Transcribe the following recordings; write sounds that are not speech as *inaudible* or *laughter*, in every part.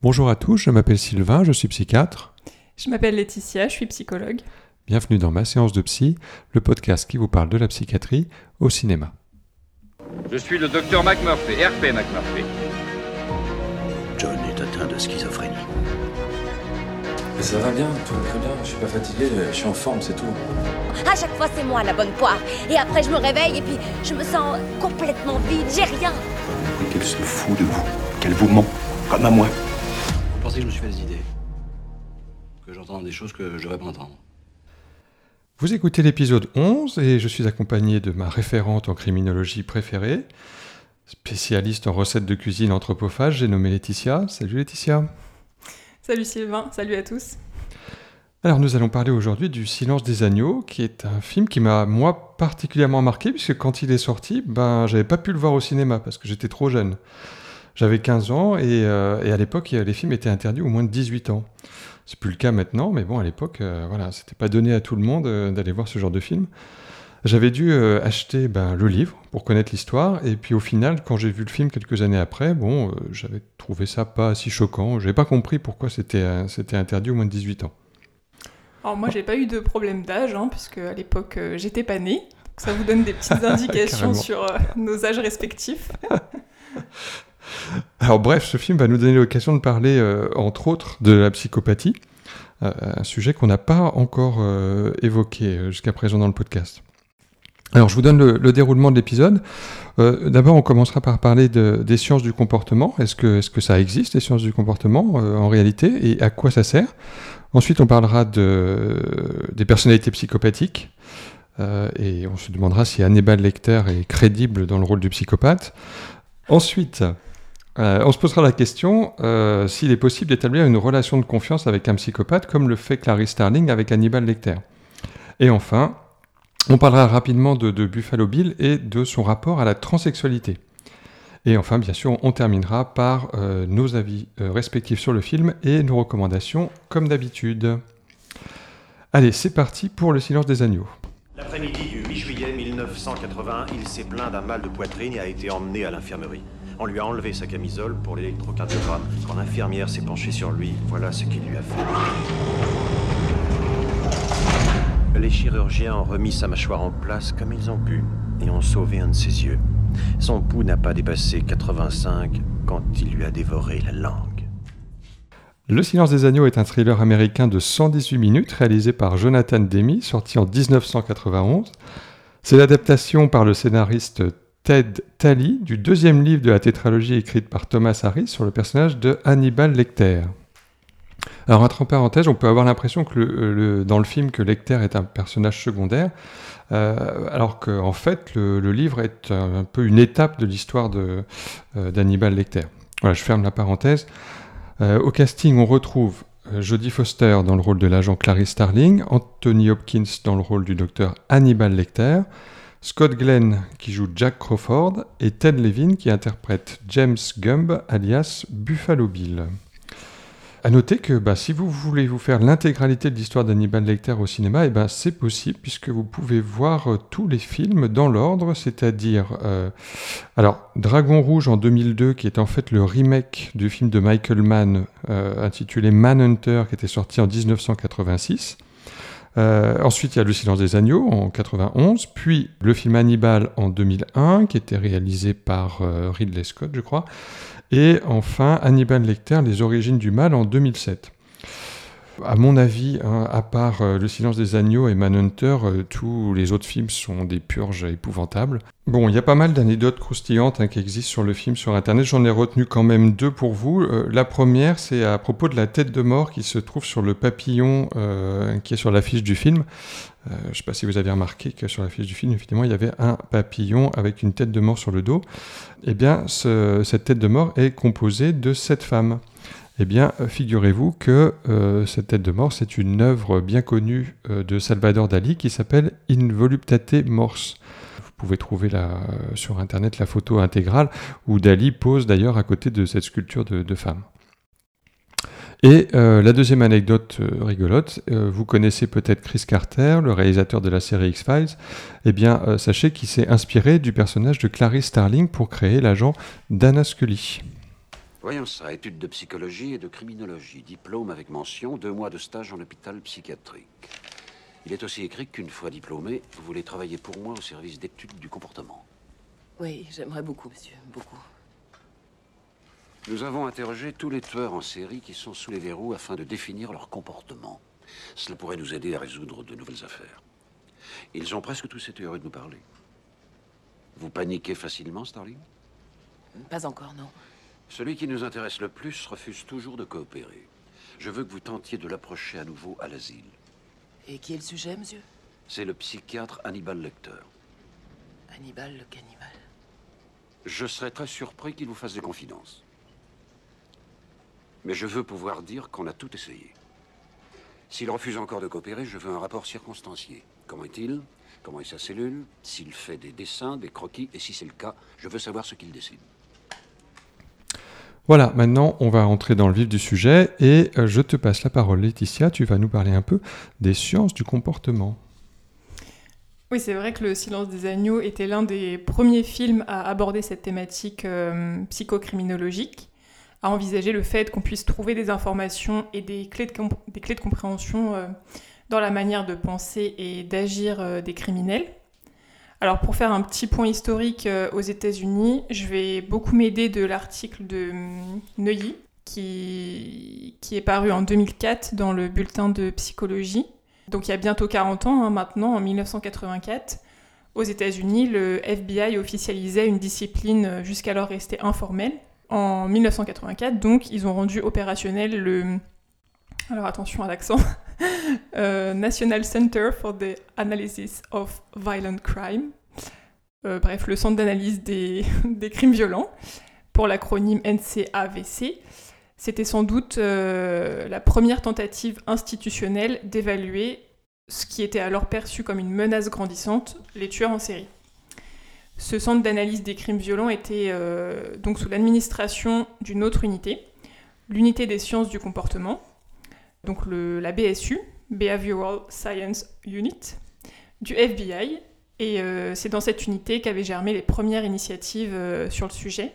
Bonjour à tous, je m'appelle Sylvain, je suis psychiatre. Je m'appelle Laetitia, je suis psychologue. Bienvenue dans ma séance de psy, le podcast qui vous parle de la psychiatrie au cinéma. Je suis le docteur McMurphy, RP McMurphy. John est atteint de schizophrénie. Mais ça va bien, tout va très bien. Je suis pas fatigué, je suis en forme, c'est tout. À chaque fois, c'est moi la bonne poire. Et après, je me réveille et puis je me sens complètement vide. J'ai rien. Qu'elle se fout de vous, qu'elle vous ment, comme à moi. Que je me suis fait des idées Que j'entends des choses que je devrais pas entendre Vous écoutez l'épisode 11 et je suis accompagné de ma référente en criminologie préférée, spécialiste en recettes de cuisine anthropophage, j'ai nommé Laetitia. Salut Laetitia. Salut Sylvain, salut à tous. Alors nous allons parler aujourd'hui du Silence des agneaux, qui est un film qui m'a moi particulièrement marqué, puisque quand il est sorti, ben j'avais pas pu le voir au cinéma parce que j'étais trop jeune. J'avais 15 ans et, euh, et à l'époque les films étaient interdits au moins de 18 ans. C'est plus le cas maintenant, mais bon à l'époque, euh, voilà, c'était pas donné à tout le monde euh, d'aller voir ce genre de film. J'avais dû euh, acheter ben, le livre pour connaître l'histoire, et puis au final, quand j'ai vu le film quelques années après, bon, j'avais trouvé ça pas si choquant. J'avais pas compris pourquoi c'était c'était interdit au moins de 18 ans. Alors moi, j'ai pas eu de problème d'âge, hein, puisque à l'époque, j'étais pas née. Donc ça vous donne des petites *laughs* indications sur nos âges respectifs. *laughs* Alors bref, ce film va nous donner l'occasion de parler, euh, entre autres, de la psychopathie, euh, un sujet qu'on n'a pas encore euh, évoqué jusqu'à présent dans le podcast. Alors je vous donne le, le déroulement de l'épisode. D'abord, on commencera par parler de- des sciences du comportement. Est-ce que, ça existe, les sciences du comportement, en réalité, et à quoi ça sert? Ensuite, on parlera de, des personnalités psychopathiques. et on se demandera si Hannibal Lecter est crédible dans le rôle du psychopathe. Ensuite, euh, on se posera la question euh, s'il est possible d'établir une relation de confiance avec un psychopathe comme le fait Clarice Starling avec Hannibal Lecter. Et enfin, on parlera rapidement de, Buffalo Bill et de son rapport à la transsexualité. Et enfin, bien sûr, on terminera par euh, nos avis respectifs sur le film et nos recommandations comme d'habitude. Allez, c'est parti pour le silence des agneaux. L'après-midi du 8 juillet 1980, il s'est plaint d'un mal de poitrine et a été emmené à l'infirmerie. On lui a enlevé sa camisole pour l'électrocardiogramme. Quand l'infirmière s'est penchée sur lui, voilà ce qu'il lui a fait. Les chirurgiens ont remis sa mâchoire en place comme ils ont pu et ont sauvé un de ses yeux. Son pouls n'a pas dépassé 85 quand il lui a dévoré la langue. Le silence des agneaux est un thriller américain de 118 minutes réalisé par Jonathan Demme, sorti en 1991. C'est l'adaptation par le scénariste Ted Talley du deuxième livre de la tétralogie écrite par Thomas Harris sur le personnage de Hannibal Lecter. Alors, entre parenthèses, on peut avoir l'impression que le- dans le film que Lecter est un personnage secondaire, euh, alors qu'en fait, le, livre est un, peu une étape de l'histoire euh, d'Hannibal Lecter. Voilà, je ferme la parenthèse. Euh, au casting, on retrouve euh, Jodie Foster dans le rôle de l'agent Clarice Starling, Anthony Hopkins dans le rôle du docteur Hannibal Lecter, Scott Glenn qui joue Jack Crawford et Ted Levin qui interprète James Gumb alias Buffalo Bill. À noter que bah, si vous voulez vous faire l'intégralité de l'histoire d'Hannibal Lecter au cinéma, eh ben, c'est possible puisque vous pouvez voir euh, tous les films dans l'ordre, c'est-à-dire euh, alors Dragon Rouge en 2002 qui est en fait le remake du film de Michael Mann euh, intitulé Manhunter qui était sorti en 1986. Euh, ensuite, il y a Le Silence des Agneaux en 91, puis le film Hannibal en 2001, qui était réalisé par euh, Ridley Scott, je crois, et enfin Hannibal Lecter, Les Origines du Mal en 2007. À mon avis, hein, à part euh, Le Silence des Agneaux et Manhunter, euh, tous les autres films sont des purges épouvantables. Bon, il y a pas mal d'anecdotes croustillantes hein, qui existent sur le film sur Internet. J'en ai retenu quand même deux pour vous. Euh, la première, c'est à propos de la tête de mort qui se trouve sur le papillon qui est sur l'affiche du film. Je ne sais pas si vous avez remarqué que sur l'affiche du film, effectivement, il y avait un papillon avec une tête de mort sur le dos. Eh bien, ce- cette tête de mort est composée de sept femmes. Eh bien, figurez-vous que euh, cette tête de mort, c'est une œuvre bien connue euh, de Salvador Dali qui s'appelle In voluptate mors. Vous pouvez trouver euh, sur Internet la photo intégrale où Dali pose d'ailleurs à côté de cette sculpture de, de femme. Et la deuxième anecdote rigolote, vous connaissez peut-être Chris Carter, le réalisateur de la série X-Files. Eh bien, sachez qu'il s'est inspiré du personnage de Clarice Starling pour créer l'agent Dana Scully. Voyons ça, études de psychologie et de criminologie, diplôme avec mention, deux mois de stage en hôpital psychiatrique. Il est aussi écrit qu'une fois diplômé, vous voulez travailler pour moi au service d'études du comportement. Oui, j'aimerais beaucoup, monsieur, beaucoup. Nous avons interrogé tous les tueurs en série qui sont sous les verrous afin de définir leur comportement. Cela pourrait nous aider à résoudre de nouvelles affaires. Ils ont presque tous été heureux de nous parler. Vous paniquez facilement, Starling? Pas encore, non. Celui qui nous intéresse le plus refuse toujours de coopérer. Je veux que vous tentiez de l'approcher à nouveau à l'asile. Et qui est le sujet, monsieur? C'est le psychiatre Hannibal Lecter. Hannibal le cannibale. Je serais très surpris qu'il vous fasse des confidences. Mais je veux pouvoir dire qu'on a tout essayé. S'il refuse encore de coopérer, je veux un rapport circonstancié. Comment est-il? Comment est sa cellule? S'il fait des dessins, des croquis Et si c'est le cas, je veux savoir ce qu'il décide. Voilà, maintenant on va entrer dans le vif du sujet et euh, je te passe la parole Laetitia, tu vas nous parler un peu des sciences du comportement. Oui, c'est vrai que Le silence des agneaux était l'un des premiers films à aborder cette thématique euh, psychocriminologique, à envisager le fait qu'on puisse trouver des informations et des clés de, compréhension euh, dans la manière de penser et d'agir des criminels. Alors pour faire un petit point historique euh, aux États-Unis, je vais beaucoup m'aider de l'article de hum, Neuilly qui, est paru en 2004 dans le bulletin de psychologie. Donc il y a bientôt 40 ans hein, maintenant, en 1984. Aux États-Unis, le FBI officialisait une discipline euh, jusqu'alors restée informelle. En 1984, donc, ils ont rendu opérationnel le alors attention à l'accent, *laughs* euh, National Center for the Analysis of Violent Crime, euh, bref, le centre d'analyse des, *laughs* crimes violents, pour l'acronyme NCAVC. C'était sans doute euh, la première tentative institutionnelle d'évaluer ce qui était alors perçu comme une menace grandissante, les tueurs en série. Ce centre d'analyse des crimes violents était donc sous l'administration d'une autre unité, l'unité des sciences du comportement, donc la BSU, Behavioral Science Unit, du FBI. Et euh, c'est dans cette unité qu'avaient germé les premières initiatives euh, sur le sujet.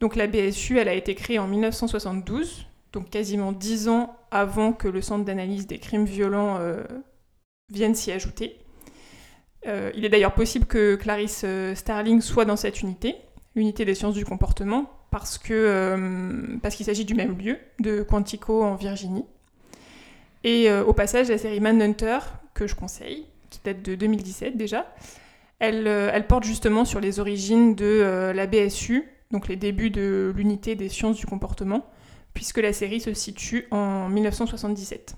Donc la BSU, elle a été créée en 1972, donc quasiment dix ans avant que le Centre d'analyse des crimes violents euh, vienne s'y ajouter. il est d'ailleurs possible que Clarice Starling soit dans cette unité, l'unité des sciences du comportement, parce parce qu'il s'agit du même lieu, de Quantico en Virginie. Et euh, au passage, la série Manhunter, que je conseille, qui date de 2017 déjà, elle, euh, elle porte justement sur les origines de euh, la BSU, donc les débuts de l'unité des sciences du comportement, puisque la série se situe en 1977.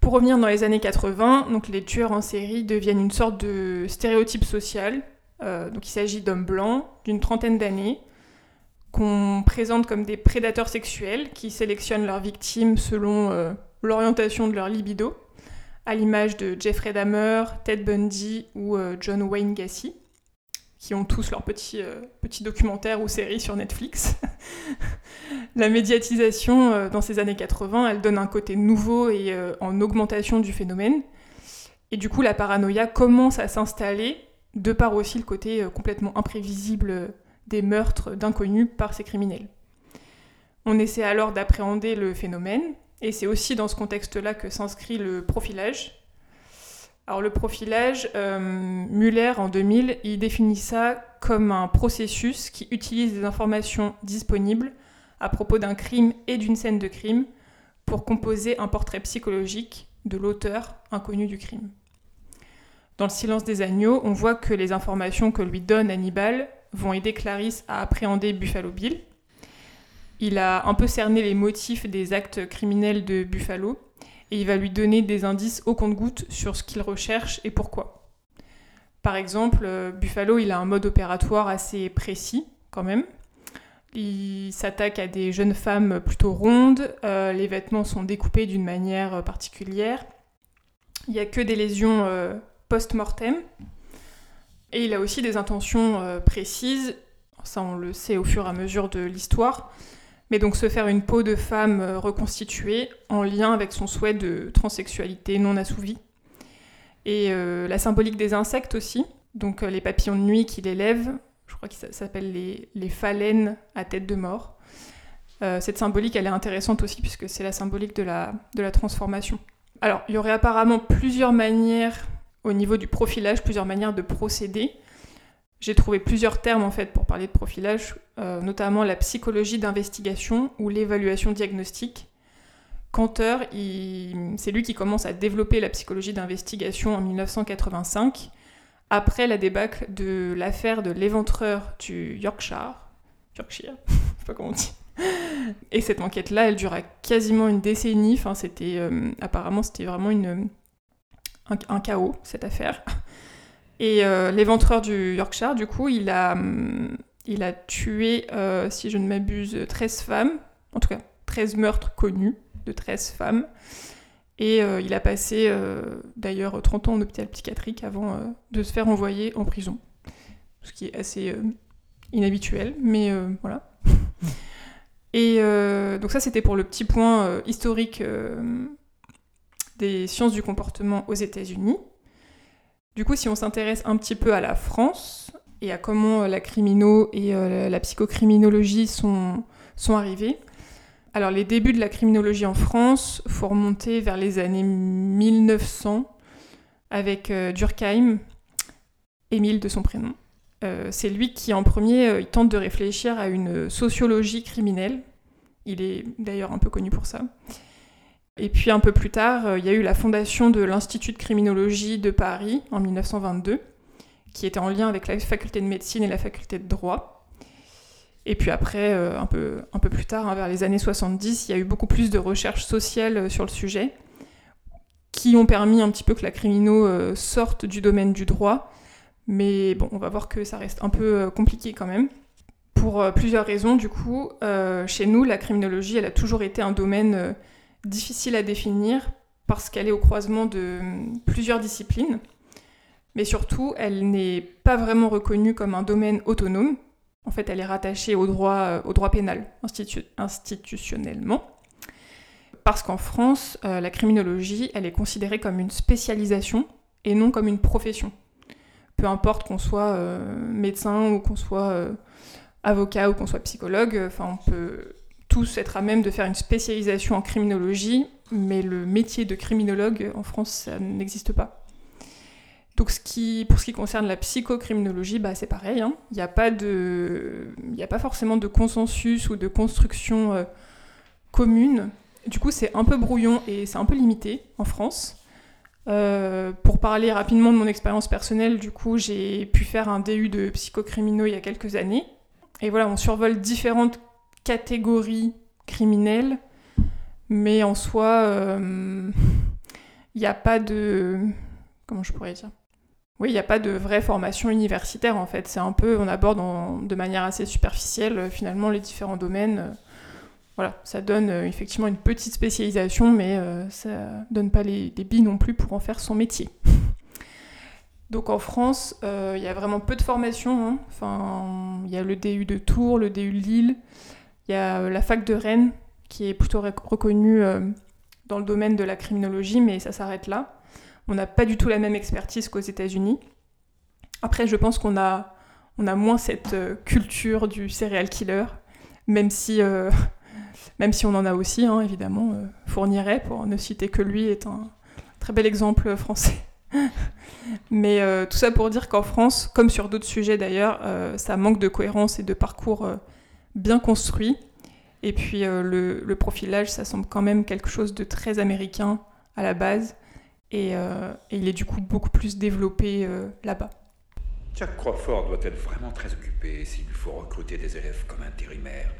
Pour revenir dans les années 80, donc les tueurs en série deviennent une sorte de stéréotype social. donc il s'agit d'hommes blancs d'une trentaine d'années, qu'on présente comme des prédateurs sexuels qui sélectionnent leurs victimes selon euh, l'orientation de leur libido, à l'image de Jeffrey Dahmer, Ted Bundy ou euh, John Wayne Gacy, qui ont tous leurs petits, euh, documentaires ou séries sur Netflix. *laughs* la médiatisation dans ces années 80, elle donne un côté nouveau et en augmentation du phénomène. Et du coup, la paranoïa commence à s'installer, de par aussi le côté complètement imprévisible des meurtres d'inconnus par ces criminels. On essaie alors d'appréhender le phénomène, et c'est aussi dans ce contexte-là que s'inscrit le profilage. Alors le profilage, euh, Muller en 2000, il définit ça comme un processus qui utilise des informations disponibles à propos d'un crime et d'une scène de crime pour composer un portrait psychologique de l'auteur inconnu du crime. Dans le silence des agneaux, on voit que les informations que lui donne Hannibal vont aider Clarisse à appréhender Buffalo Bill. Il a un peu cerné les motifs des actes criminels de Buffalo et il va lui donner des indices au compte-gouttes sur ce qu'il recherche et pourquoi. Par exemple, euh, Buffalo, il a un mode opératoire assez précis quand même. Il s'attaque à des jeunes femmes plutôt rondes, euh, les vêtements sont découpés d'une manière particulière. Il n'y a que des lésions euh, post-mortem, et il a aussi des intentions euh, précises, ça on le sait au fur et à mesure de l'histoire, mais donc se faire une peau de femme euh, reconstituée en lien avec son souhait de transsexualité non assouvie. Et euh, la symbolique des insectes aussi, donc les papillons de nuit qu'il élève, je crois que ça s'appelle les, les phalènes à tête de mort. Cette symbolique, elle est intéressante aussi puisque c'est la symbolique de la, de la transformation. Alors, il y aurait apparemment plusieurs manières au niveau du profilage, plusieurs manières de procéder. J'ai trouvé plusieurs termes en fait pour parler de profilage, euh, notamment la psychologie d'investigation ou l'évaluation diagnostique. Cantor, c'est lui qui commence à développer la psychologie d'investigation en 1985, après la débâcle de l'affaire de l'éventreur du Yorkshire. Yorkshire, *laughs* je sais pas comment on dit. Et cette enquête-là, elle dura quasiment une décennie. Enfin, c'était euh, apparemment c'était vraiment une un, chaos cette affaire. Et euh, l'éventreur du Yorkshire, du coup, il a il a tué, euh, si je ne m'abuse, 13 femmes, en tout cas 13 meurtres connus de 13 femmes. Et il a passé d'ailleurs 30 ans en hôpital psychiatrique avant de se faire envoyer en prison. Ce qui est assez inhabituel, mais voilà. *laughs* Et euh, donc ça, c'était pour le petit point euh, historique euh, des sciences du comportement aux États-Unis. Du coup, si on s'intéresse un petit peu à la France et à comment la crimino et la psychocriminologie sont, sont arrivés, alors les débuts de la criminologie en France, faut remonter vers les années 1900 avec Durkheim, Émile de son prénom. Euh, c'est lui qui, en premier, euh, il tente de réfléchir à une sociologie criminelle. Il est d'ailleurs un peu connu pour ça. Et puis un peu plus tard, euh, il y a eu la fondation de l'Institut de criminologie de Paris en 1922, qui était en lien avec la faculté de médecine et la faculté de droit. Et puis après, un, peu, un peu plus tard, hein, vers les années 70, il y a eu beaucoup plus de recherches sociales sur le sujet, qui ont permis un petit peu que la crimino sorte du domaine du droit mais bon, on va voir que ça reste un peu euh, compliqué quand même. Pour euh, plusieurs raisons, du coup, euh, chez nous, la criminologie, elle a toujours été un domaine difficile à définir parce qu'elle est au croisement de plusieurs disciplines. Mais surtout, elle n'est pas vraiment reconnue comme un domaine autonome. En fait, elle est rattachée au droit, droit pénal institutionnellement. Parce qu'en France, la criminologie, elle est considérée comme une spécialisation et non comme une profession peu importe qu'on soit euh, médecin ou qu'on soit euh, avocat ou qu'on soit psychologue, enfin on peut tous être à même de faire une spécialisation en criminologie, mais le métier de criminologue en France, ça n'existe pas. Donc ce qui, pour ce qui concerne la psychocriminologie, bah, c'est pareil. Hein. Il n'y a, pas de, a pas forcément de consensus ou de construction euh, commune. Du coup, c'est un peu brouillon et c'est un peu limité en France. Euh, pour parler rapidement de mon expérience personnelle, du coup, j'ai pu faire un DU de psychocriminaux il y a quelques années. Et voilà, on survole différentes catégories criminelles, mais en soi, euh, il n'y a pas de... Comment je pourrais dire? Oui, il n'y a pas de vraie formation universitaire en fait. C'est un peu, on aborde de manière assez superficielle finalement les différents domaines voilà, ça donne euh, effectivement une petite spécialisation, mais euh, ça donne pas les, billes non plus pour en faire son métier. *laughs* Donc en France, euh, il y a vraiment peu de formations. Hein. Enfin, il y a le DU de Tours, le DU de Lille, il y a la fac de Rennes qui est plutôt reconnue dans le domaine de la criminologie, mais ça s'arrête là. On n'a pas du tout la même expertise qu'aux États-Unis. Après, je pense qu'on a, on moins cette culture du serial killer, *laughs* même si on en a aussi, hein, évidemment. Euh, Fourniret, pour ne citer que lui, est un très bel exemple français. *laughs* Mais euh, tout ça pour dire qu'en France, comme sur d'autres sujets d'ailleurs, euh, ça manque de cohérence et de parcours bien construit. Et puis le, profilage, ça semble quand même quelque chose de très américain à la base. Et, et il est du coup beaucoup plus développé là-bas. Jack Crawford doit être vraiment très occupé s'il lui faut recruter des élèves comme intérimaire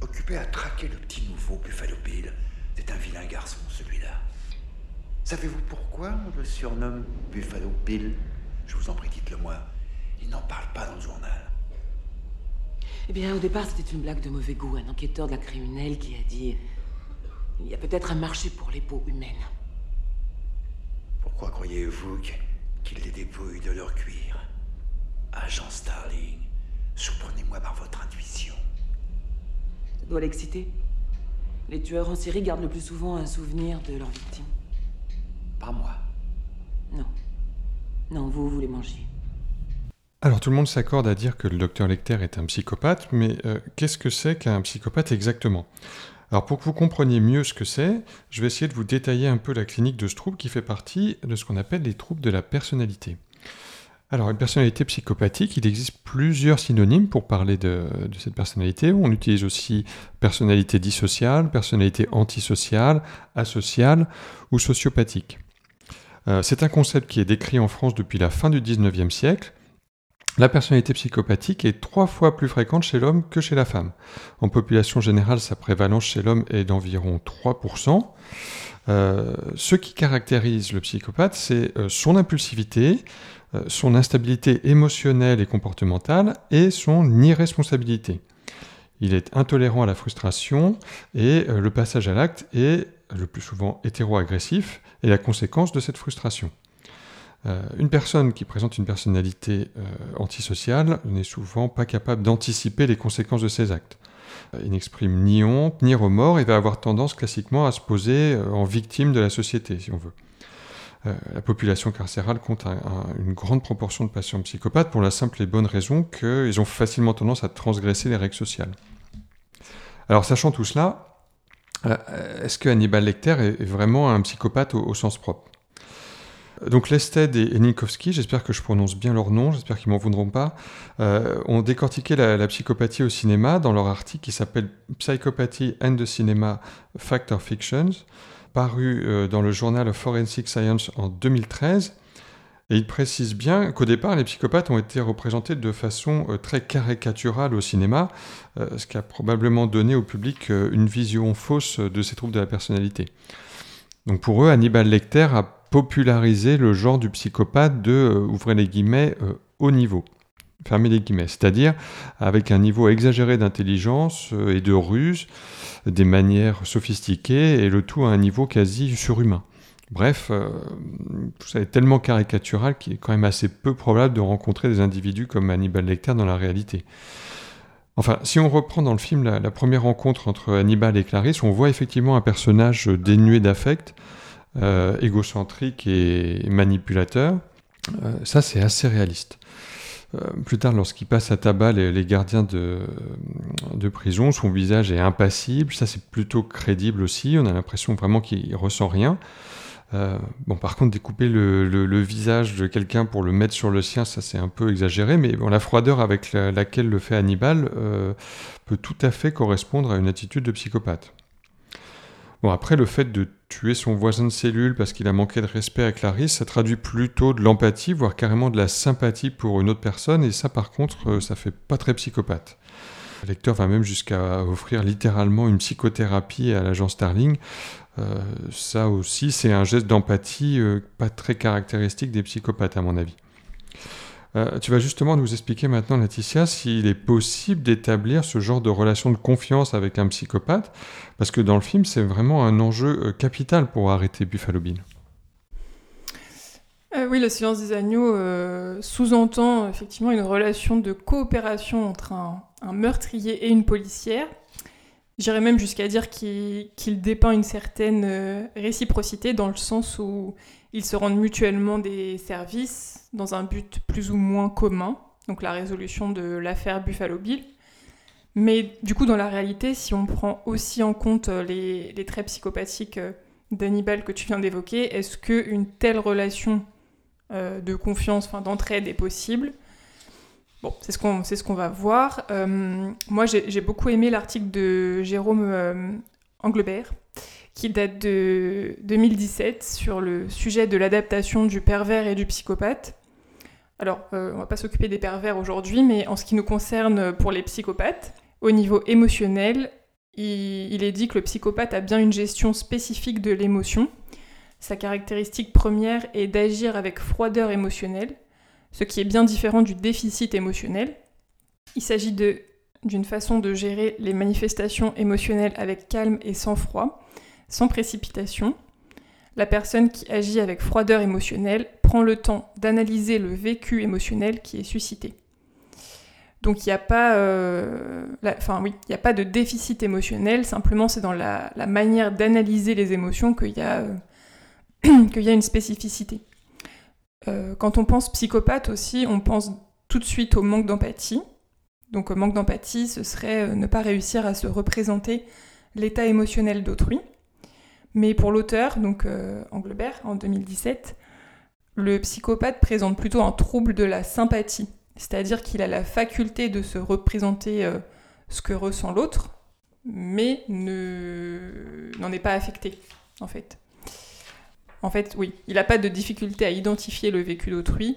occupé à traquer le petit nouveau Buffalo Bill. C'est un vilain garçon, celui-là. Savez-vous pourquoi on le surnomme Buffalo Bill? Je vous en prie, dites-le moi. Il n'en parle pas dans le journal. Eh bien, au départ, c'était une blague de mauvais goût. Un enquêteur de la criminelle qui a dit Il y a peut-être un marché pour les peaux humaines. Pourquoi croyez-vous qu'il les dépouille de leur cuir? Agent Starling, surprenez-moi par votre intuition doit l'exciter. Les tueurs en série gardent le plus souvent un souvenir de leur victime. Pas moi. Non. Non, vous, vous les mangez. Alors tout le monde s'accorde à dire que le docteur Lecter est un psychopathe, mais euh, qu'est-ce que c'est qu'un psychopathe exactement? Alors pour que vous compreniez mieux ce que c'est, je vais essayer de vous détailler un peu la clinique de ce trouble qui fait partie de ce qu'on appelle les troubles de la personnalité. Alors une personnalité psychopathique, il existe plusieurs synonymes pour parler de, cette personnalité. On utilise aussi personnalité dissociale, personnalité antisociale, asociale ou sociopathique. Euh, c'est un concept qui est décrit en France depuis la fin du 19e siècle la personnalité psychopathique est trois fois plus fréquente chez l'homme que chez la femme. En population générale, sa prévalence chez l'homme est d'environ 3%. Euh, ce qui caractérise le psychopathe, c'est euh, son impulsivité, euh, son instabilité émotionnelle et comportementale et son irresponsabilité. Il est intolérant à la frustration et le passage à l'acte est le plus souvent hétéro-agressif et la conséquence de cette frustration. Euh, une personne qui présente une personnalité euh, antisociale n'est souvent pas capable d'anticiper les conséquences de ses actes. Euh, il n'exprime ni honte, ni remords et va avoir tendance classiquement à se poser en victime de la société, si on veut. la population carcérale compte une grande proportion de patients psychopathes pour la simple et bonne raison qu'ils ont facilement tendance à transgresser les règles sociales. Alors, sachant tout cela, est-ce que Hannibal Lecter est vraiment un psychopathe au sens propre? Donc Lested et, Ninkowski, j'espère que je prononce bien leur nom, j'espère qu'ils m'en voudront pas, euh, ont décortiqué la, psychopathie au cinéma dans leur article qui s'appelle Psychopathy and the Cinema Factor Fictions, paru euh, dans le journal Forensic Science en 2013. Et ils précisent bien qu'au départ, les psychopathes ont été représentés de façon euh, très caricaturale au cinéma, ce qui a probablement donné au public une vision fausse de ces troubles de la personnalité. Donc pour eux, Hannibal Lecter a populariser le genre du psychopathe de, euh, ouvrez les guillemets, euh, haut niveau. Fermez les guillemets. C'est-à-dire avec un niveau exagéré d'intelligence euh, et de ruse, des manières sophistiquées et le tout à un niveau quasi surhumain. Bref, tout ça est tellement caricatural qu'il est quand même assez peu probable de rencontrer des individus comme Hannibal Lecter dans la réalité. Enfin, si on reprend dans le film la, la première rencontre entre Hannibal et Clarisse, on voit effectivement un personnage dénué d'affect, euh, égocentrique et manipulateur. Euh, ça, c'est assez réaliste. Euh, plus tard, lorsqu'il passe à tabac les, gardiens de, prison, son visage est impassible. Ça, c'est plutôt crédible aussi. On a l'impression vraiment qu'il ressent rien. par contre, découper le, visage de quelqu'un pour le mettre sur le sien, ça c'est un peu exagéré, mais la froideur avec laquelle le fait Hannibal peut tout à fait correspondre à une attitude de psychopathe. Bon, après, le fait de tuer son voisin de cellule parce qu'il a manqué de respect à Clarisse, ça traduit plutôt de l'empathie, voire carrément de la sympathie pour une autre personne, et ça, par contre, euh, ça fait pas très psychopathe. Le lecteur va même jusqu'à offrir littéralement une psychothérapie à l'agent Starling. Euh, ça aussi, c'est un geste d'empathie euh, pas très caractéristique des psychopathes, à mon avis. Euh, tu vas justement nous expliquer maintenant, Laetitia, s'il est possible d'établir ce genre de relation de confiance avec un psychopathe, parce que dans le film, c'est vraiment un enjeu euh, capital pour arrêter Buffalo Bill. Euh, oui, le silence des agneaux sous-entend effectivement une relation de coopération entre un, meurtrier et une policière. J'irais même jusqu'à dire qu'il dépeint une certaine réciprocité dans le sens où ils se rendent mutuellement des services dans un but plus ou moins commun, donc la résolution de l'affaire Buffalo Bill. Mais du coup, dans la réalité, si on prend aussi en compte euh, les, traits psychopathiques euh, d'Hannibal que tu viens d'évoquer, est-ce qu'une telle relation euh, de confiance, enfin d'entraide est possible? Bon, c'est ce qu'on ce qu'on va voir. moi, j'ai beaucoup aimé l'article de Jérôme Anglebert qui date de 2017 sur le sujet de l'adaptation du pervers et du psychopathe. Alors, euh, on va pas s'occuper des pervers aujourd'hui, mais en ce qui nous concerne pour les psychopathes, au niveau émotionnel, il, est dit que le psychopathe a bien une gestion spécifique de l'émotion. Sa caractéristique première est d'agir avec froideur émotionnelle, ce qui est bien différent du déficit émotionnel. Il s'agit d'une façon de gérer les manifestations émotionnelles avec calme et sang-froid, sans précipitation. La personne qui agit avec froideur émotionnelle prend le temps d'analyser le vécu émotionnel qui est suscité. Donc il n'y a pas, euh, oui, a pas de déficit émotionnel. Simplement, c'est dans la, manière d'analyser les émotions qu'il y a, euh, *clears throat* y a une spécificité. Euh, quand on pense psychopathe aussi, on pense tout de suite au manque d'empathie. Donc manque d'empathie, ce serait ne pas réussir à se représenter l'état émotionnel d'autrui. Mais pour l'auteur, donc Anglebert, en 2017, le psychopathe présente plutôt un trouble de la sympathie, c'est-à-dire qu'il a la faculté de se représenter ce que ressent l'autre, mais n'en est pas affecté, en fait. En fait, oui, il n'a pas de difficulté à identifier le vécu d'autrui,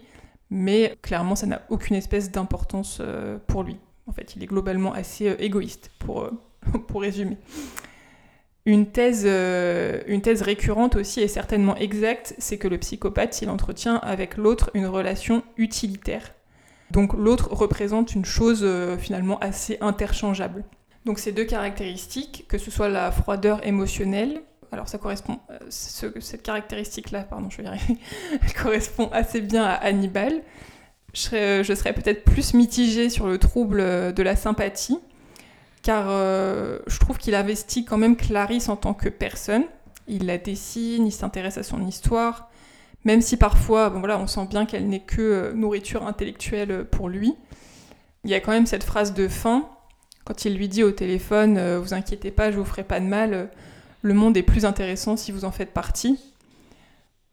mais clairement, ça n'a aucune espèce d'importance euh, pour lui. En fait, il est globalement assez euh, égoïste, pour, euh, *laughs* pour résumer. Une thèse, une thèse récurrente aussi et certainement exacte, c'est que le psychopathe, il entretient avec l'autre une relation utilitaire. Donc l'autre représente une chose finalement assez interchangeable. Donc ces deux caractéristiques, que ce soit la froideur émotionnelle, alors ça correspond, euh, cette caractéristique-là, pardon, je vais y arriver, *laughs* correspond assez bien à Hannibal. Je serais, euh, serais peut-être plus mitigée sur le trouble euh, de la sympathie, car je trouve qu'il investit quand même Clarisse en tant que personne. Il la dessine, il s'intéresse à son histoire, même si parfois, bon voilà, on sent bien qu'elle n'est que nourriture intellectuelle pour lui. Il y a quand même cette phrase de fin quand il lui dit au téléphone euh, Vous inquiétez pas, je vous ferai pas de mal, euh, le monde est plus intéressant si vous en faites partie.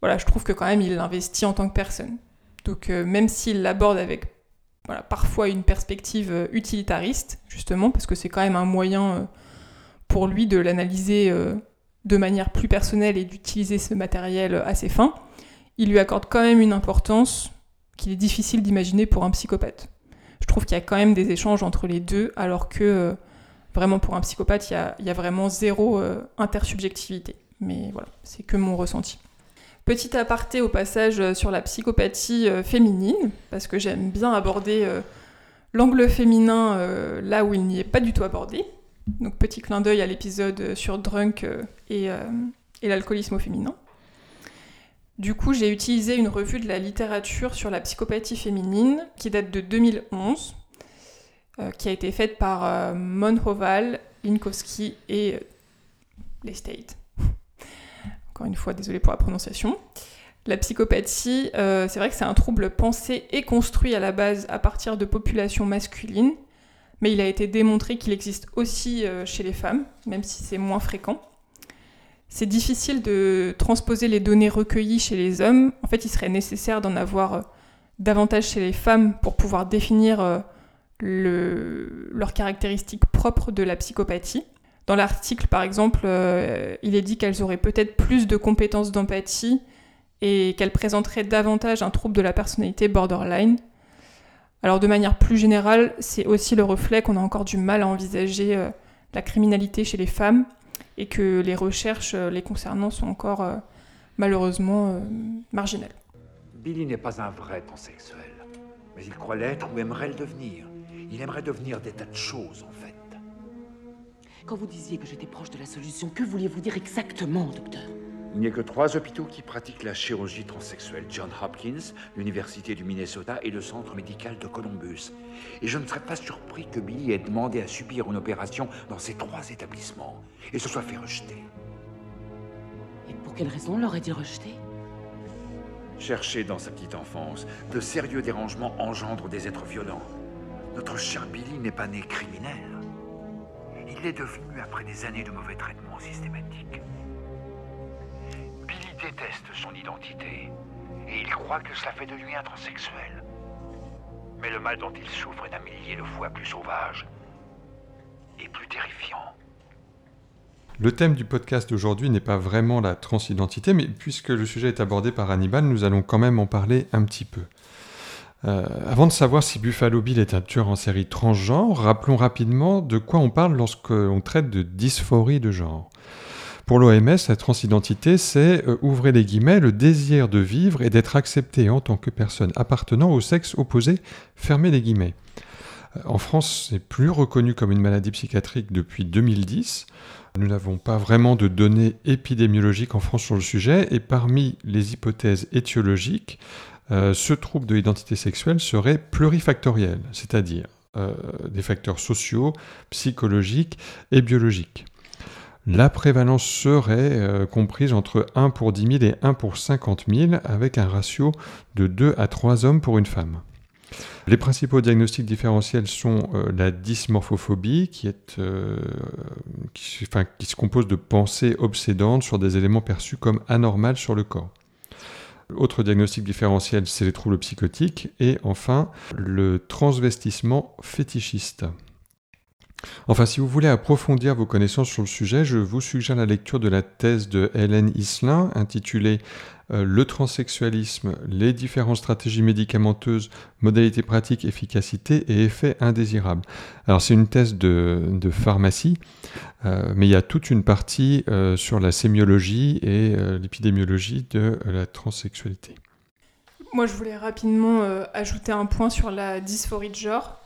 Voilà, je trouve que quand même il l'investit en tant que personne. Donc euh, même s'il l'aborde avec parfois une perspective utilitariste, justement, parce que c'est quand même un moyen pour lui de l'analyser de manière plus personnelle et d'utiliser ce matériel à ses fins, il lui accorde quand même une importance qu'il est difficile d'imaginer pour un psychopathe je trouve qu'il y a quand même des échanges entre les deux, alors que euh, vraiment pour un psychopathe, il y a, vraiment zéro euh, intersubjectivité. Mais voilà, c'est que mon ressenti. Petit aparté au passage euh, sur la psychopathie féminine, parce que j'aime bien aborder l'angle féminin là où il n'y est pas du tout abordé. Donc petit clin d'œil à l'épisode sur Drunk et l'alcoolisme au féminin. Du coup, j'ai utilisé une revue de la littérature sur la psychopathie féminine qui date de 2011, euh, qui a été faite par euh, Monhoval, Linkowski et euh, Lestate. Encore une fois, désolé pour la prononciation. La psychopathie, c'est vrai que c'est un trouble pensé et construit à la base à partir de populations masculines, mais il a été démontré qu'il existe aussi chez les femmes, même si c'est moins fréquent c'est difficile de transposer les données recueillies chez les hommes. En fait, il serait nécessaire d'en avoir euh, davantage chez les femmes pour pouvoir définir euh, leurs caractéristiques propres de la psychopathie. Dans l'article, par exemple, euh, il est dit qu'elles auraient peut-être plus de compétences d'empathie et qu'elles présenteraient davantage un trouble de la personnalité borderline. Alors de manière plus générale, c'est aussi le reflet qu'on a encore du mal à envisager la criminalité chez les femmes et que les recherches euh, les concernant sont encore euh, malheureusement euh, marginales. Billy n'est pas un vrai transsexuel, mais il croit l'être ou aimerait le devenir. Il aimerait devenir des tas de choses, en fait. Quand vous disiez que j'étais proche de la solution, que vouliez-vous dire exactement, docteur? Il n'y a que trois hôpitaux qui pratiquent la chirurgie transsexuelle. John Hopkins, l'Université du Minnesota et le Centre médical de Columbus. Et je ne serais pas surpris que Billy ait demandé à subir une opération dans ces trois établissements et se soit fait rejeter. Et pour quelle raison l'aurait-il rejeté Cherché dans sa petite enfance, de sérieux dérangements engendrent des êtres violents. Notre cher Billy n'est pas né criminel. Il l'est devenu après des années de mauvais traitements systématiques déteste son identité. Et il croit que cela fait de lui un transsexuel. Mais le mal dont il souffre est un millier de fois plus sauvage et plus terrifiant. Le thème du podcast d'aujourd'hui n'est pas vraiment la transidentité, mais puisque le sujet est abordé par Hannibal, nous allons quand même en parler un petit peu. Euh, avant de savoir si Buffalo Bill est un tueur en série transgenre, rappelons rapidement de quoi on parle lorsqu'on traite de dysphorie de genre. Pour l'OMS, la transidentité, c'est, euh, ouvrez les guillemets, le désir de vivre et d'être accepté en tant que personne appartenant au sexe opposé, fermez les guillemets. Euh, en France, c'est plus reconnu comme une maladie psychiatrique depuis 2010. Nous n'avons pas vraiment de données épidémiologiques en France sur le sujet, et parmi les hypothèses étiologiques, euh, ce trouble de l'identité sexuelle serait plurifactoriel, c'est-à-dire des facteurs sociaux, psychologiques et biologiques la prévalence serait euh, comprise entre 1 pour 10 000 et 1 pour 50 000, avec un ratio de 2 à 3 hommes pour une femme. Les principaux diagnostics différentiels sont euh, la dysmorphophobie, qui, euh, qui, se compose de pensées obsédantes sur des éléments perçus comme anormaux sur le corps. Autre diagnostic différentiel, c'est les troubles psychotiques. Et enfin, le transvestissement fétichiste. Enfin, si vous voulez approfondir vos connaissances sur le sujet, je vous suggère la lecture de la thèse de Hélène Islin intitulée Le transsexualisme, les différentes stratégies médicamenteuses, modalités pratiques, efficacité et effets indésirables. Alors c'est une thèse de, pharmacie, euh, mais il y a toute une partie euh, sur la sémiologie et l'épidémiologie de la transsexualité. Moi, je voulais rapidement ajouter un point sur la dysphorie de genre.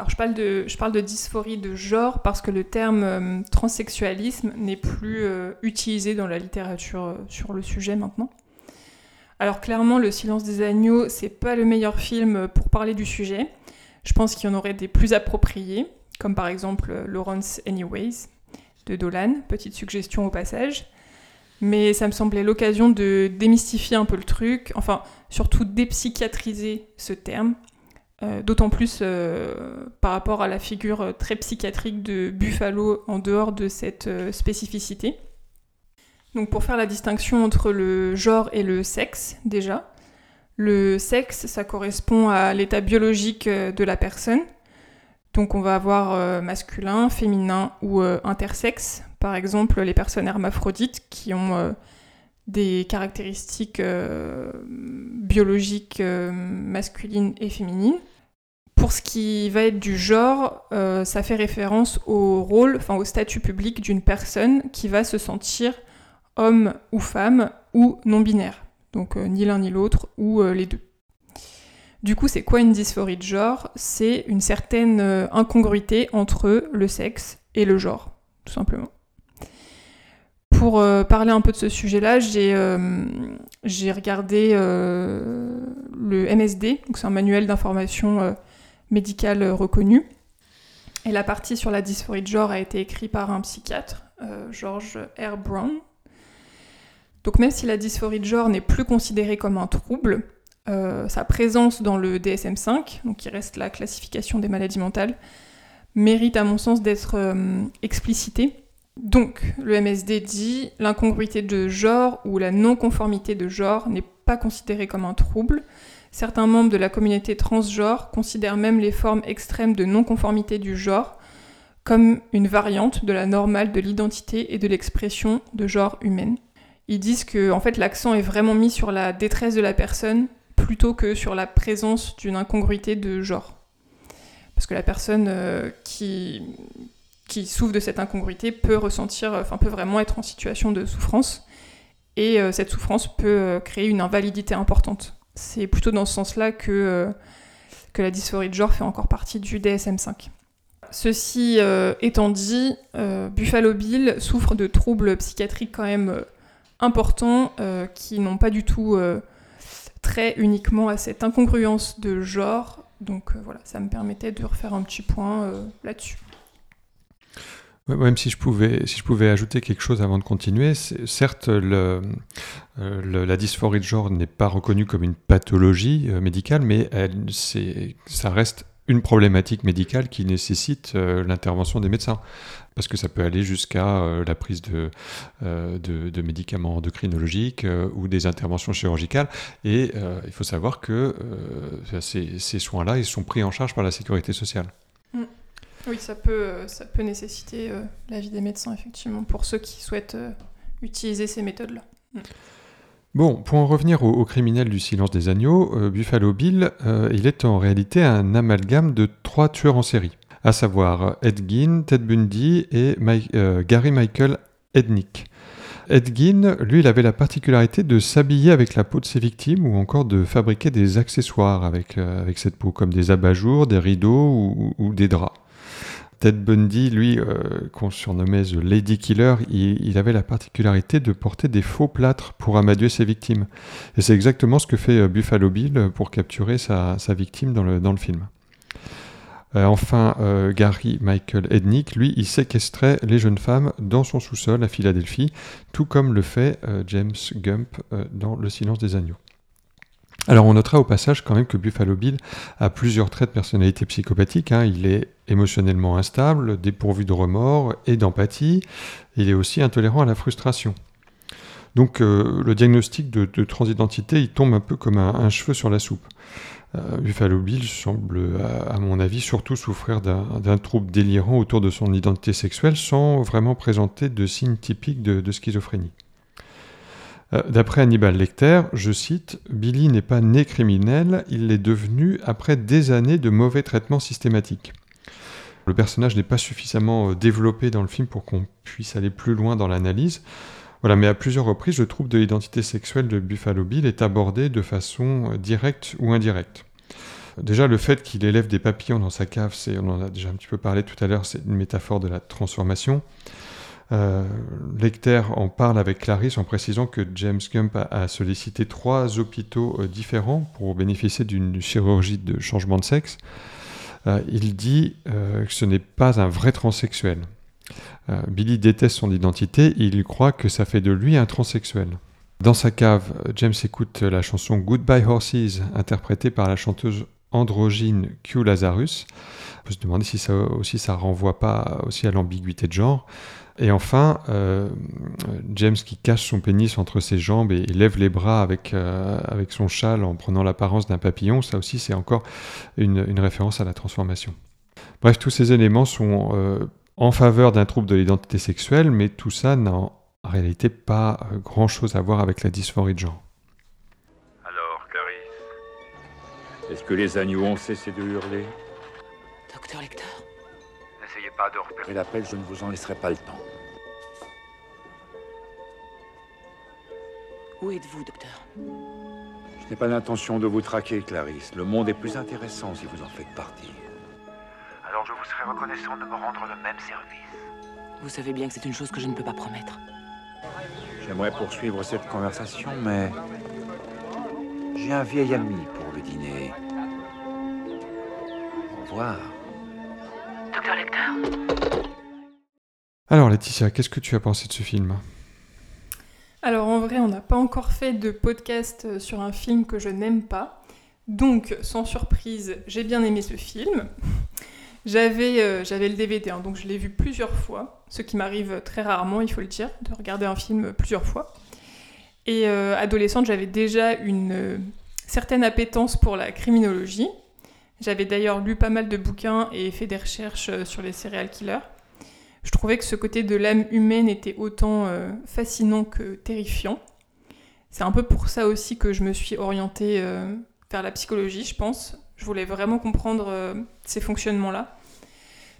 Alors je parle, de, dysphorie de genre parce que le terme euh, transsexualisme n'est plus euh, utilisé dans la littérature euh, sur le sujet maintenant. Alors clairement, Le silence des agneaux, c'est pas le meilleur film pour parler du sujet. Je pense qu'il y en aurait des plus appropriés, comme par exemple Lawrence Anyways de Dolan, petite suggestion au passage. Mais ça me semblait l'occasion de démystifier un peu le truc, enfin surtout dépsychiatriser ce terme, euh, d'autant plus euh, par rapport à la figure euh, très psychiatrique de Buffalo en dehors de cette spécificité. Donc pour faire la distinction entre le genre et le sexe déjà, le sexe ça correspond à l'état biologique de la personne. Donc on va avoir masculin, féminin ou intersexe. Par exemple les personnes hermaphrodites qui ont des caractéristiques biologiques masculines et féminines. Pour ce qui va être du genre, euh, ça fait référence au rôle, enfin au statut public d'une personne qui va se sentir homme ou femme ou non binaire. Donc euh, ni l'un ni l'autre ou euh, les deux. Du coup, c'est quoi une dysphorie de genre? C'est une certaine incongruité entre le sexe et le genre, tout simplement. Pour parler un peu de ce sujet-là, j'ai regardé le MSD, c'est un manuel d'information médicale reconnue. Et la partie sur la dysphorie de genre a été écrite par un psychiatre, euh, George R. Brown. Donc même si la dysphorie de genre n'est plus considérée comme un trouble, euh, sa présence dans le DSM-5, donc qui reste la classification des maladies mentales, mérite à mon sens d'être euh, explicitée. Donc le MSD dit l'incongruité de genre ou la non-conformité de genre n'est pas considérée comme un trouble, Certains membres de la communauté transgenre considèrent même les formes extrêmes de non-conformité du genre comme une variante de la normale de l'identité et de l'expression de genre humaine. Ils disent que en fait, l'accent est vraiment mis sur la détresse de la personne plutôt que sur la présence d'une incongruité de genre. Parce que la personne euh, qui, qui souffre de cette incongruité peut ressentir, enfin peut vraiment être en situation de souffrance, et euh, cette souffrance peut euh, créer une invalidité importante. C'est plutôt dans ce sens-là que, que la dysphorie de genre fait encore partie du DSM-5. Ceci étant dit, Buffalo Bill souffre de troubles psychiatriques quand même importants qui n'ont pas du tout trait uniquement à cette incongruence de genre. Donc voilà, ça me permettait de refaire un petit point là-dessus. Même si je pouvais, si je pouvais ajouter quelque chose avant de continuer, certes, euh, la dysphorie de genre n'est pas reconnue comme une pathologie euh, médicale, mais ça reste une problématique médicale qui nécessite euh, l'intervention des médecins. Parce que ça peut aller jusqu'à la prise de, de, médicaments endocrinologiques ou des interventions chirurgicales. Et il faut savoir que ces, ces soins-là, ils sont pris en charge par la sécurité sociale. Mm. Oui, ça peut, euh, ça peut nécessiter euh, l'avis des médecins, effectivement, pour ceux qui souhaitent euh, utiliser ces méthodes-là. Mm. Bon, pour en revenir au, criminel du silence des agneaux, Buffalo Bill, il est en réalité un amalgame de trois tueurs en série, à savoir Ed Gein, Ted Bundy et Gary Michael Ednick. Ed Gein, lui, il avait la particularité de s'habiller avec la peau de ses victimes ou encore de fabriquer des accessoires avec, avec cette peau, comme des abat-jours, des rideaux ou des draps. Ted Bundy, lui, euh, qu'on surnommait The Lady Killer, il, avait la particularité de porter des faux plâtres pour amadouer ses victimes. Et c'est exactement ce que fait euh, Buffalo Bill pour capturer sa, victime dans le, dans le film. Euh, enfin, Gary Michael Ednick, lui, il séquestrait les jeunes femmes dans son sous-sol à Philadelphie, tout comme le fait James Gump dans Le silence des agneaux. Alors on notera au passage quand même que Buffalo Bill a plusieurs traits de personnalité psychopathique. Hein. Il est émotionnellement instable, dépourvu de remords et d'empathie. Il est aussi intolérant à la frustration. Donc euh, le diagnostic de, transidentité, il tombe un peu comme un, cheveu sur la soupe. Euh, Buffalo Bill semble, à, mon avis, surtout souffrir d'un trouble délirant autour de son identité sexuelle sans vraiment présenter de signes typiques de, schizophrénie. Euh, d'après Hannibal Lecter, je cite, Billy n'est pas né criminel, il l'est devenu après des années de mauvais traitements systématiques. Le personnage n'est pas suffisamment développé dans le film pour qu'on puisse aller plus loin dans l'analyse. Voilà, mais à plusieurs reprises, le trouble de l'identité sexuelle de Buffalo Bill est abordé de façon euh, directe ou indirecte. Déjà, le fait qu'il élève des papillons dans sa cave, c'est, on en a déjà un petit peu parlé tout à l'heure, c'est une métaphore de la transformation. Euh, Lecter en parle avec Clarisse en précisant que James Gump a, sollicité trois hôpitaux euh, différents pour bénéficier d'une chirurgie de changement de sexe. il dit que ce n'est pas un vrai transsexuel. Euh, Billy déteste son identité il croit que ça fait de lui un transsexuel. Dans sa cave, James écoute la chanson Goodbye Horses, interprétée par la chanteuse androgyne Q Lazarus. On peut se demander si ça aussi ça renvoie pas aussi à l'ambiguïté de genre. Et enfin, euh, James qui cache son pénis entre ses jambes et, lève les bras avec, euh, avec son châle en prenant l'apparence d'un papillon, ça aussi c'est encore une, référence à la transformation. Bref, tous ces éléments sont en faveur d'un trouble de l'identité sexuelle, mais tout ça n'a en réalité pas euh, grand-chose à voir avec la dysphorie de genre. Alors, Clarisse, est-ce que les agneaux ont cessé de hurler? Docteur Lecter N'essayez pas de repérer l'appel, je ne vous en laisserai pas le temps. Où êtes-vous, docteur? Je n'ai pas l'intention de vous traquer, Clarisse. Le monde est plus intéressant si vous en faites partie alors je vous serais reconnaissant de me rendre le même service. Vous savez bien que c'est une chose que je ne peux pas promettre. J'aimerais poursuivre cette conversation, mais j'ai un vieil ami pour le dîner. Au revoir. Docteur Lecter Alors Laetitia, qu'est-ce que tu as pensé de ce film? Alors en vrai, on n'a pas encore fait de podcast sur un film que je n'aime pas. Donc, sans surprise, j'ai bien aimé ce film. J'avais euh, le DVD, hein, donc je l'ai vu plusieurs fois, ce qui m'arrive très rarement, il faut le dire, de regarder un film plusieurs fois. Et euh, adolescente, j'avais déjà une euh, certaine appétence pour la criminologie. J'avais d'ailleurs lu pas mal de bouquins et fait des recherches sur les serial killers. Je trouvais que ce côté de l'âme humaine était autant fascinant que terrifiant. C'est un peu pour ça aussi que je me suis orientée vers la psychologie, je pense, je voulais vraiment comprendre euh, ces fonctionnements-là.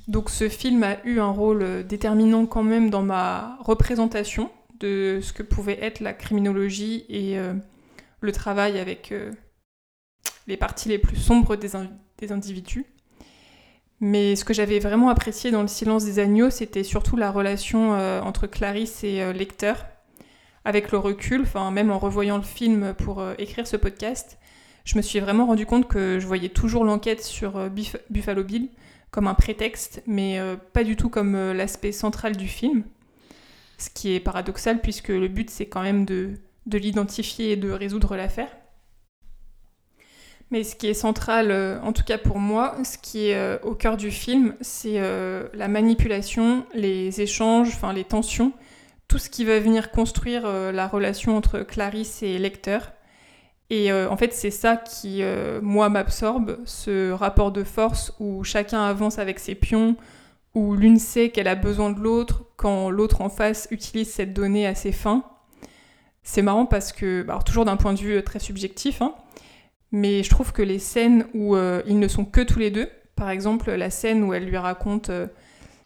Donc ce film a eu un rôle euh, déterminant quand même dans ma représentation de ce que pouvait être la criminologie et euh, le travail avec les parties les plus sombres des, individus. Mais ce que j'avais vraiment apprécié dans Le silence des agneaux, c'était surtout la relation entre Clarisse et Lecteur. Avec le recul, même en revoyant le film pour écrire ce podcast, je me suis vraiment rendu compte que je voyais toujours l'enquête sur euh, Buffalo Bill comme un prétexte, mais euh, pas du tout comme euh, l'aspect central du film. Ce qui est paradoxal puisque le but c'est quand même de, de l'identifier et de résoudre l'affaire. Mais ce qui est central, en tout cas pour moi, ce qui est au cœur du film, c'est la manipulation, les échanges, enfin les tensions, tout ce qui va venir construire la relation entre Clarisse et Lecteur et euh, en fait, c'est ça qui, euh, moi, m'absorbe, ce rapport de force où chacun avance avec ses pions, où l'une sait qu'elle a besoin de l'autre quand l'autre en face utilise cette donnée à ses fins. C'est marrant parce que, bah, toujours d'un point de vue très subjectif, hein, mais je trouve que les scènes où euh, ils ne sont que tous les deux, par exemple la scène où elle lui raconte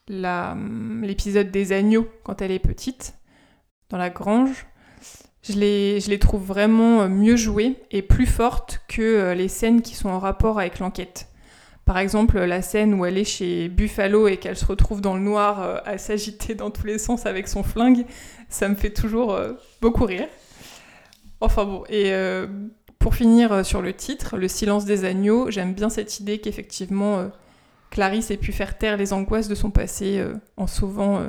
l'épisode des agneaux quand elle est petite, dans la grange, je les, trouve vraiment euh, mieux jouées et plus fortes que euh, les scènes qui sont en rapport avec l'enquête. Par exemple, la scène où elle est chez Buffalo et qu'elle se retrouve dans le noir euh, à s'agiter dans tous les sens avec son flingue, ça me fait toujours beaucoup rire. Enfin bon, et pour finir sur le titre, Le silence des agneaux, j'aime bien cette idée qu'effectivement Clarisse ait pu faire taire les angoisses de son passé en sauvant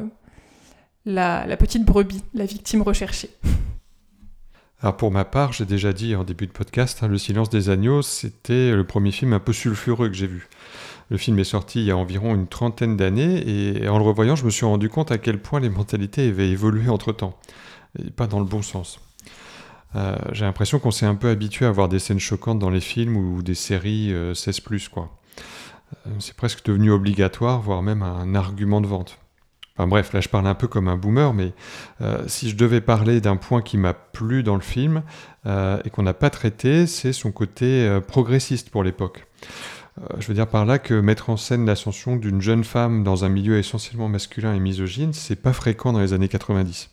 la petite brebis, la victime recherchée. *laughs* Alors pour ma part, j'ai déjà dit en début de podcast, hein, Le silence des agneaux, c'était le premier film un peu sulfureux que j'ai vu. Le film est sorti il y a environ une trentaine d'années et en le revoyant, je me suis rendu compte à quel point les mentalités avaient évolué entre-temps, et pas dans le bon sens. Euh, j'ai l'impression qu'on s'est un peu habitué à voir des scènes choquantes dans les films ou des séries 16 euh, quoi. Euh, c'est presque devenu obligatoire, voire même un argument de vente. Enfin bref, là je parle un peu comme un boomer, mais si je devais parler d'un point qui m'a plu dans le film et qu'on n'a pas traité, c'est son côté progressiste pour l'époque. Euh, je veux dire par là que mettre en scène l'ascension d'une jeune femme dans un milieu essentiellement masculin et misogyne, c'est pas fréquent dans les années 90.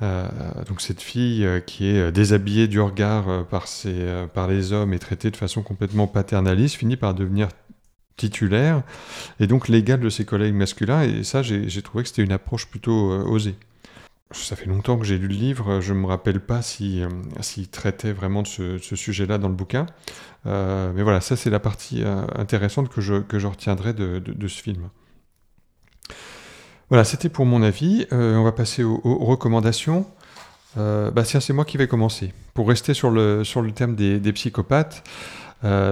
Euh, donc cette fille euh, qui est déshabillée du regard par les hommes et traitée de façon complètement paternaliste finit par devenir titulaire et donc légale de ses collègues masculins et ça j'ai trouvé que c'était une approche plutôt osée. Ça fait longtemps que j'ai lu le livre, je ne me rappelle pas s'il si, traitait vraiment de ce, sujet-là dans le bouquin. Euh, mais voilà, ça c'est la partie euh, intéressante que je, que je retiendrai de, de, ce film. Voilà, c'était pour mon avis. Euh, on va passer aux, recommandations. bah, c'est moi qui vais commencer. Pour rester sur le, sur le thème des psychopathes,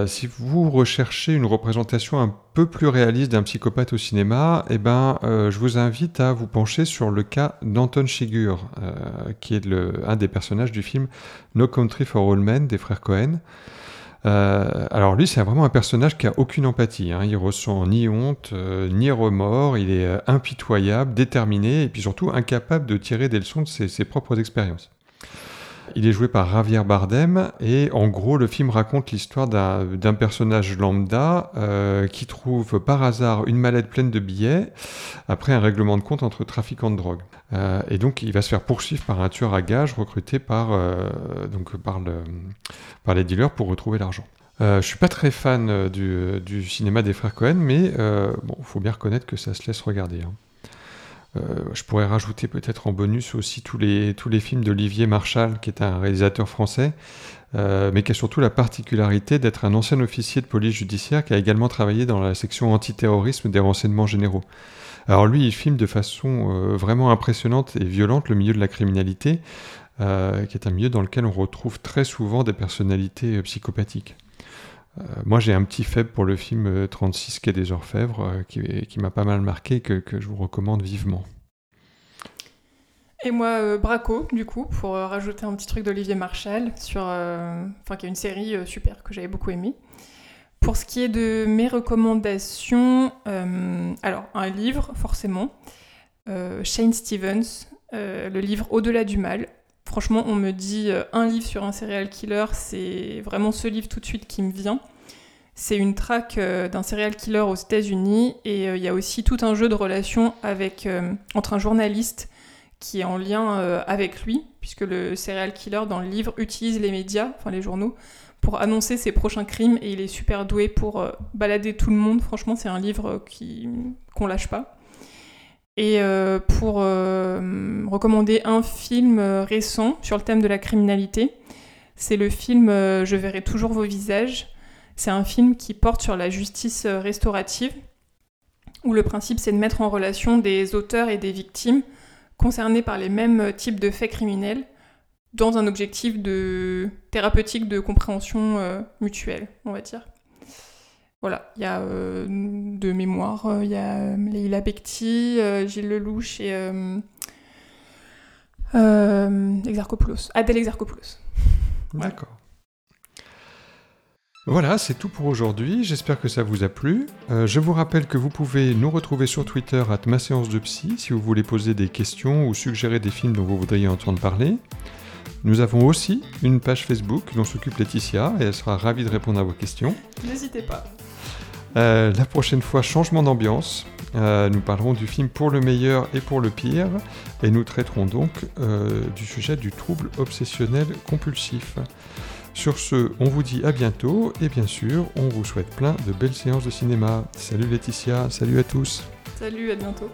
si vous recherchez une représentation un peu plus réaliste d'un psychopathe au cinéma, eh ben, je vous invite à vous pencher sur le cas d'Anton Chigurh, qui est un des personnages du film No Country for All Men des frères Cohen. Euh, alors lui, c'est vraiment un personnage qui a aucune empathie. Hein. Il ressent ni honte, euh, ni remords. Il est euh, impitoyable, déterminé, et puis surtout incapable de tirer des leçons de ses propres expériences. Il est joué par Javier Bardem et en gros le film raconte l'histoire d'un personnage lambda euh, qui trouve par hasard une mallette pleine de billets après un règlement de compte entre trafiquants de drogue. Euh, et donc il va se faire poursuivre par un tueur à gages recruté par, euh, les dealers pour retrouver l'argent. Euh, je suis pas très fan du, cinéma des frères Cohen, mais bon, faut bien reconnaître que ça se laisse regarder. Hein. Euh, je pourrais rajouter peut-être en bonus aussi tous les, films d'Olivier Marchal, qui est un réalisateur français, euh, mais qui a surtout la particularité d'être un ancien officier de police judiciaire qui a également travaillé dans la section antiterrorisme des renseignements généraux. Alors lui, il filme de façon euh, vraiment impressionnante et violente le milieu de la criminalité, qui est un milieu dans lequel on retrouve très souvent des personnalités psychopathiques. Euh, moi, j'ai un petit faible pour le film 36 euh, Quai des Orfèvres, euh, qui, m'a pas mal marqué, que, que, je vous recommande vivement. Et moi, Braco, du coup, pour rajouter un petit truc d'Olivier Marshall, sur, qui est une série super que j'avais beaucoup aimée. Pour ce qui est de mes recommandations, alors un livre, forcément. Shane Stevens, le livre Au-delà du mal. Franchement, on me dit euh, un livre sur un serial killer, c'est vraiment ce livre tout de suite qui me vient. C'est une traque euh, d'un serial killer aux États-Unis et euh, il y a aussi tout un jeu de relations avec, entre un journaliste qui est en lien avec lui, puisque le serial killer dans le livre utilise les médias, enfin les journaux, pour annoncer ses prochains crimes et il est super doué pour balader tout le monde. Franchement, c'est un livre qu'on lâche pas. Et euh, pour euh, recommander un film euh, récent sur le thème de la criminalité, c'est le film Je verrai toujours vos visages. C'est un film qui porte sur la justice restaurative, où le principe c'est de mettre en relation des auteurs et des victimes concernés par les mêmes types de faits criminels dans un objectif de thérapeutique de compréhension mutuelle, on va dire. Voilà, il y a euh, de mémoire, euh, il y a euh, Leila Bekti, Gilles Lelouch et Exarchopoulos, Adèle Exarchopoulos. D'accord. Voilà, c'est tout pour aujourd'hui. J'espère que ça vous a plu. je vous rappelle que vous pouvez nous retrouver sur Twitter à ma séance de psy si vous voulez poser des questions ou suggérer des films dont vous voudriez entendre parler. Nous avons aussi une page Facebook dont s'occupe Laetitia et elle sera ravie de répondre à vos questions. N'hésitez pas. Euh, la prochaine fois, changement d'ambiance. Euh, nous parlerons du film pour le meilleur et pour le pire, et nous traiterons donc euh, du sujet du trouble obsessionnel compulsif. Sur ce, on vous dit à bientôt, et bien sûr, on vous souhaite plein de belles séances de cinéma. Salut Laetitia, salut à tous. Salut, à bientôt.